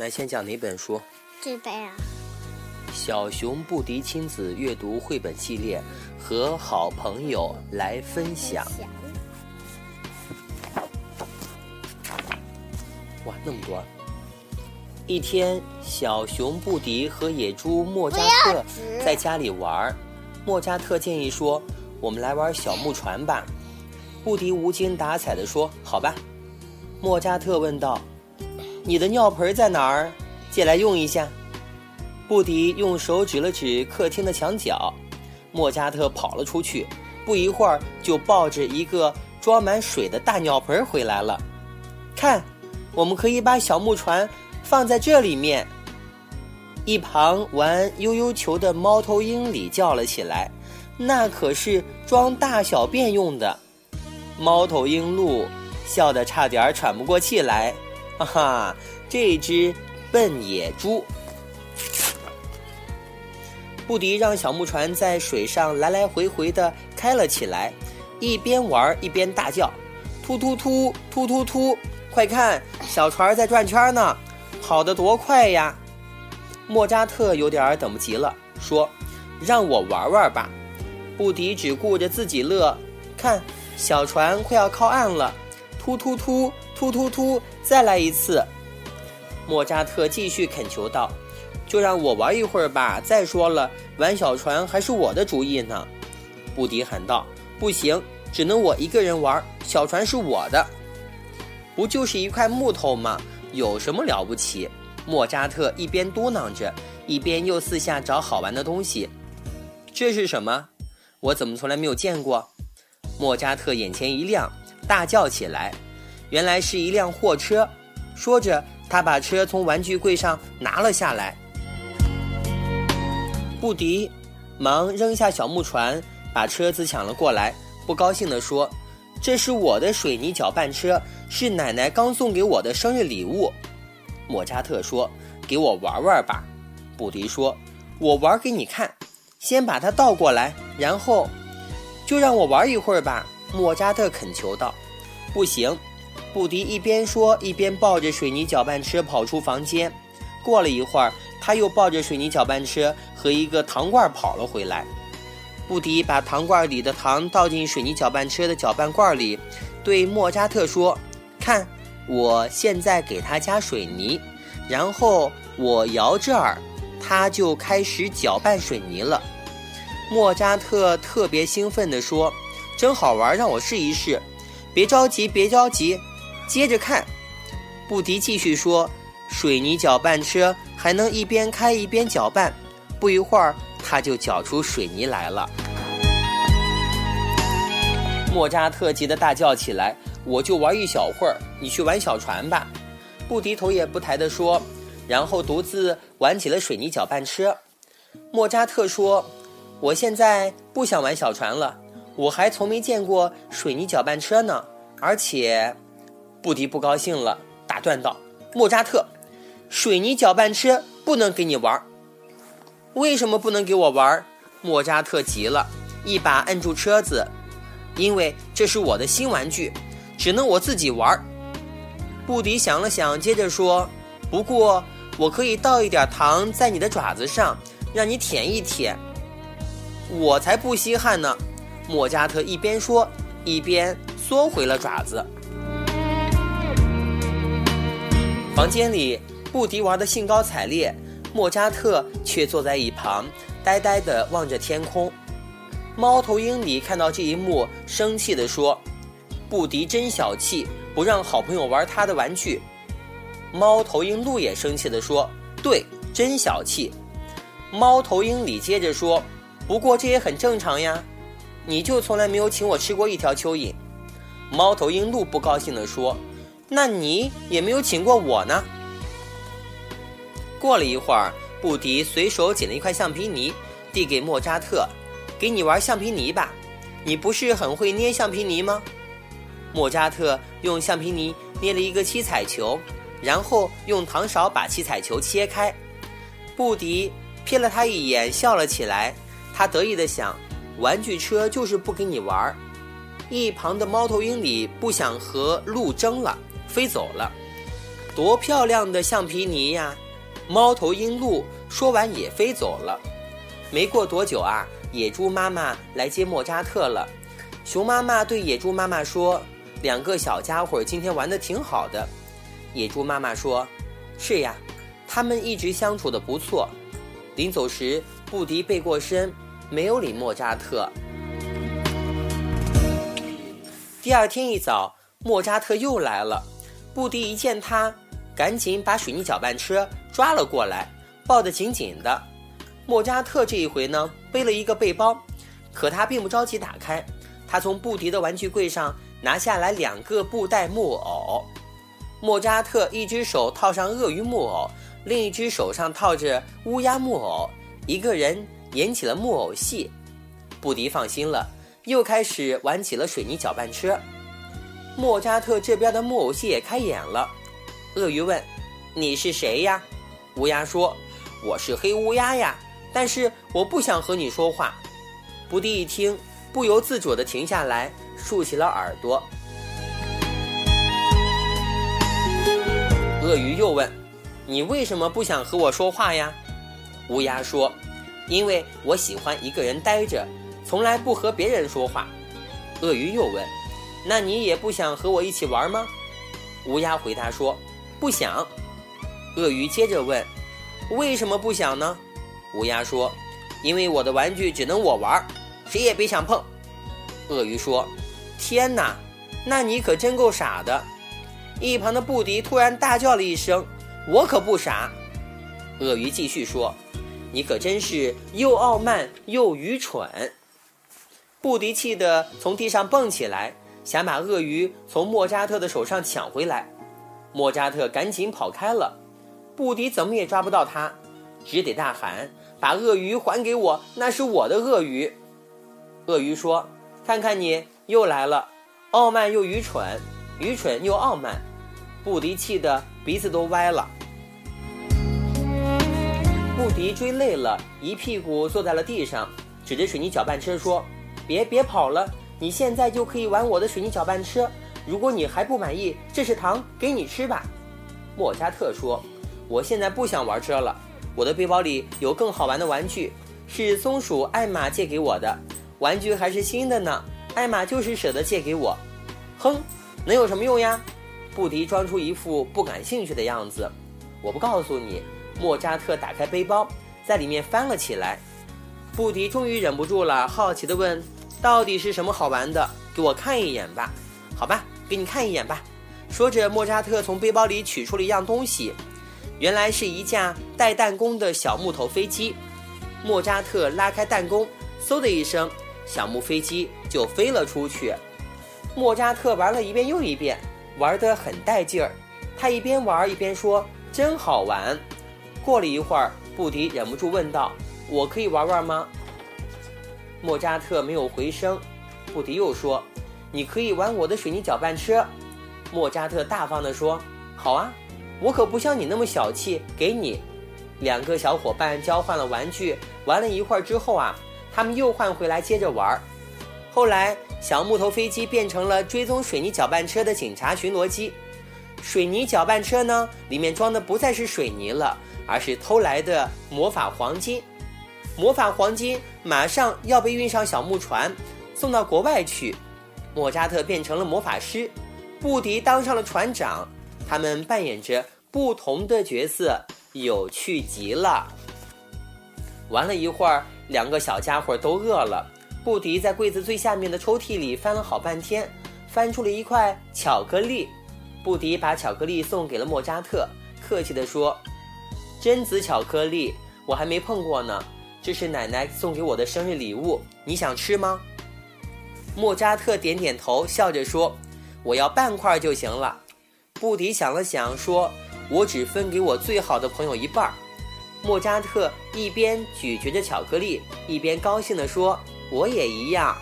那先讲哪本书？这本啊。小熊布迪亲子阅读绘本系列，和好朋友来分享。哇，那么多！一天，小熊布迪和野猪莫扎特在家里玩。莫扎特建议说：“我们来玩小木船吧。”布迪无精打采地说：“好吧。”莫扎特问道：“你的尿盆在哪儿？借来用一下。”布迪用手指了指客厅的墙角，莫加特跑了出去，不一会儿就抱着一个装满水的大尿盆回来了。看，我们可以把小木船放在这里面。一旁玩悠悠球的猫头鹰里叫了起来：“那可是装大小便用的。”猫头鹰鹿笑得差点喘不过气来，哈哈，这只笨野猪。布迪让小木船在水上来来回回的开了起来，一边玩一边大叫：“突突突突突突！快看，小船在转圈呢，跑得多快呀！”莫扎特有点等不及了，说：“让我玩玩吧。”布迪只顾着自己乐，看，小船快要靠岸了，突突突突突突！再来一次。莫扎特继续恳求道。就让我玩一会儿吧。再说了，玩小船还是我的主意呢。”布迪喊道。“不行，只能我一个人玩。小船是我的，不就是一块木头吗？有什么了不起？”莫扎特一边嘟囔着，一边又四下找好玩的东西。“这是什么？我怎么从来没有见过？”莫扎特眼前一亮，大叫起来：“原来是一辆货车！”说着，他把车从玩具柜上拿了下来。布迪忙扔下小木船，把车子抢了过来，不高兴地说：“这是我的水泥搅拌车，是奶奶刚送给我的生日礼物。”莫扎特说：“给我玩玩吧。”布迪说：“我玩给你看，先把它倒过来，然后就让我玩一会儿吧。”莫扎特恳求道。“不行。”布迪一边说，一边抱着水泥搅拌车跑出房间。过了一会儿。他又抱着水泥搅拌车和一个糖罐跑了回来。布迪把糖罐里的糖倒进水泥搅拌车的搅拌罐里，对莫扎特说：“看，我现在给他加水泥，然后我摇这儿，他就开始搅拌水泥了。”莫扎特特别兴奋地说：“真好玩，让我试一试。”别着急，别着急，接着看。布迪继续说：“水泥搅拌车。”还能一边开一边搅拌，不一会儿，他就搅出水泥来了。莫扎特急得大叫起来：“我就玩一小会儿，你去玩小船吧。”布迪头也不抬地说，然后独自玩起了水泥搅拌车。莫扎特说：“我现在不想玩小船了，我还从没见过水泥搅拌车呢。”而且，布迪不高兴了，打断道：“莫扎特。”水泥搅拌车不能给你玩为什么不能给我玩莫扎特急了，一把摁住车子，因为这是我的新玩具，只能我自己玩布迪想了想，接着说：“不过我可以倒一点糖在你的爪子上，让你舔一舔。”我才不稀罕呢！莫扎特一边说，一边缩回了爪子。房间里。布迪玩的兴高采烈，莫扎特却坐在一旁，呆呆地望着天空。猫头鹰里看到这一幕，生气地说：“布迪真小气，不让好朋友玩他的玩具。”猫头鹰鹿也生气地说：“对，真小气。”猫头鹰里接着说：“不过这也很正常呀，你就从来没有请我吃过一条蚯蚓。”猫头鹰鹿不高兴地说：“那你也没有请过我呢。”过了一会儿，布迪随手捡了一块橡皮泥，递给莫扎特：“给你玩橡皮泥吧，你不是很会捏橡皮泥吗？”莫扎特用橡皮泥捏了一个七彩球，然后用糖勺把七彩球切开。布迪瞥了他一眼，笑了起来。他得意地想：“玩具车就是不给你玩。”一旁的猫头鹰里不想和鹿争了，飞走了。多漂亮的橡皮泥呀！”猫头鹰鹿说完也飞走了。没过多久啊，野猪妈妈来接莫扎特了。熊妈妈对野猪妈妈说：“两个小家伙今天玩的挺好的。”野猪妈妈说：“是呀，他们一直相处的不错。”临走时，布迪背过身，没有理莫扎特。第二天一早，莫扎特又来了。布迪一见他，赶紧把水泥搅拌车抓了过来，抱得紧紧的。莫扎特这一回呢，背了一个背包，可他并不着急打开。他从布迪的玩具柜上拿下来两个布袋木偶。莫扎特一只手套上鳄鱼木偶，另一只手上套着乌鸦木偶，一个人演起了木偶戏。布迪放心了。又开始玩起了水泥搅拌车，莫扎特这边的木偶戏也开演了。鳄鱼问：“你是谁呀？”乌鸦说：“我是黑乌鸦呀，但是我不想和你说话。”布迪一听，不由自主地停下来，竖起了耳朵。鳄鱼又问：“你为什么不想和我说话呀？”乌鸦说：“因为我喜欢一个人待着。”从来不和别人说话，鳄鱼又问：“那你也不想和我一起玩吗？”乌鸦回答说：“不想。”鳄鱼接着问：“为什么不想呢？”乌鸦说：“因为我的玩具只能我玩，谁也别想碰。”鳄鱼说：“天哪，那你可真够傻的！”一旁的布迪突然大叫了一声：“我可不傻！”鳄鱼继续说：“你可真是又傲慢又愚蠢。”布迪气得从地上蹦起来，想把鳄鱼从莫扎特的手上抢回来。莫扎特赶紧跑开了，布迪怎么也抓不到他，只得大喊：“把鳄鱼还给我，那是我的鳄鱼！”鳄鱼说：“看看你又来了，傲慢又愚蠢，愚蠢又傲慢。”布迪气得鼻子都歪了。布迪追累了，一屁股坐在了地上，指着水泥搅拌车说。别别跑了！你现在就可以玩我的水泥搅拌车。如果你还不满意，这是糖，给你吃吧。莫扎特说：“我现在不想玩车了，我的背包里有更好玩的玩具，是松鼠艾玛借给我的，玩具还是新的呢。艾玛就是舍得借给我。”哼，能有什么用呀？布迪装出一副不感兴趣的样子。我不告诉你。莫扎特打开背包，在里面翻了起来。布迪终于忍不住了，好奇地问。到底是什么好玩的？给我看一眼吧。好吧，给你看一眼吧。说着，莫扎特从背包里取出了一样东西，原来是一架带弹弓的小木头飞机。莫扎特拉开弹弓，嗖的一声，小木飞机就飞了出去。莫扎特玩了一遍又一遍，玩得很带劲儿。他一边玩一边说：“真好玩。”过了一会儿，布迪忍不住问道：“我可以玩玩吗？”莫扎特没有回声，布迪又说：“你可以玩我的水泥搅拌车。”莫扎特大方地说：“好啊，我可不像你那么小气，给你。”两个小伙伴交换了玩具，玩了一会儿之后啊，他们又换回来接着玩。后来，小木头飞机变成了追踪水泥搅拌车的警察巡逻机。水泥搅拌车呢，里面装的不再是水泥了，而是偷来的魔法黄金。魔法黄金马上要被运上小木船，送到国外去。莫扎特变成了魔法师，布迪当上了船长。他们扮演着不同的角色，有趣极了。玩了一会儿，两个小家伙都饿了。布迪在柜子最下面的抽屉里翻了好半天，翻出了一块巧克力。布迪把巧克力送给了莫扎特，客气地说：“榛子巧克力，我还没碰过呢。”这是奶奶送给我的生日礼物，你想吃吗？莫扎特点点头，笑着说：“我要半块就行了。”布迪想了想，说：“我只分给我最好的朋友一半。”莫扎特一边咀嚼着巧克力，一边高兴地说：“我也一样。”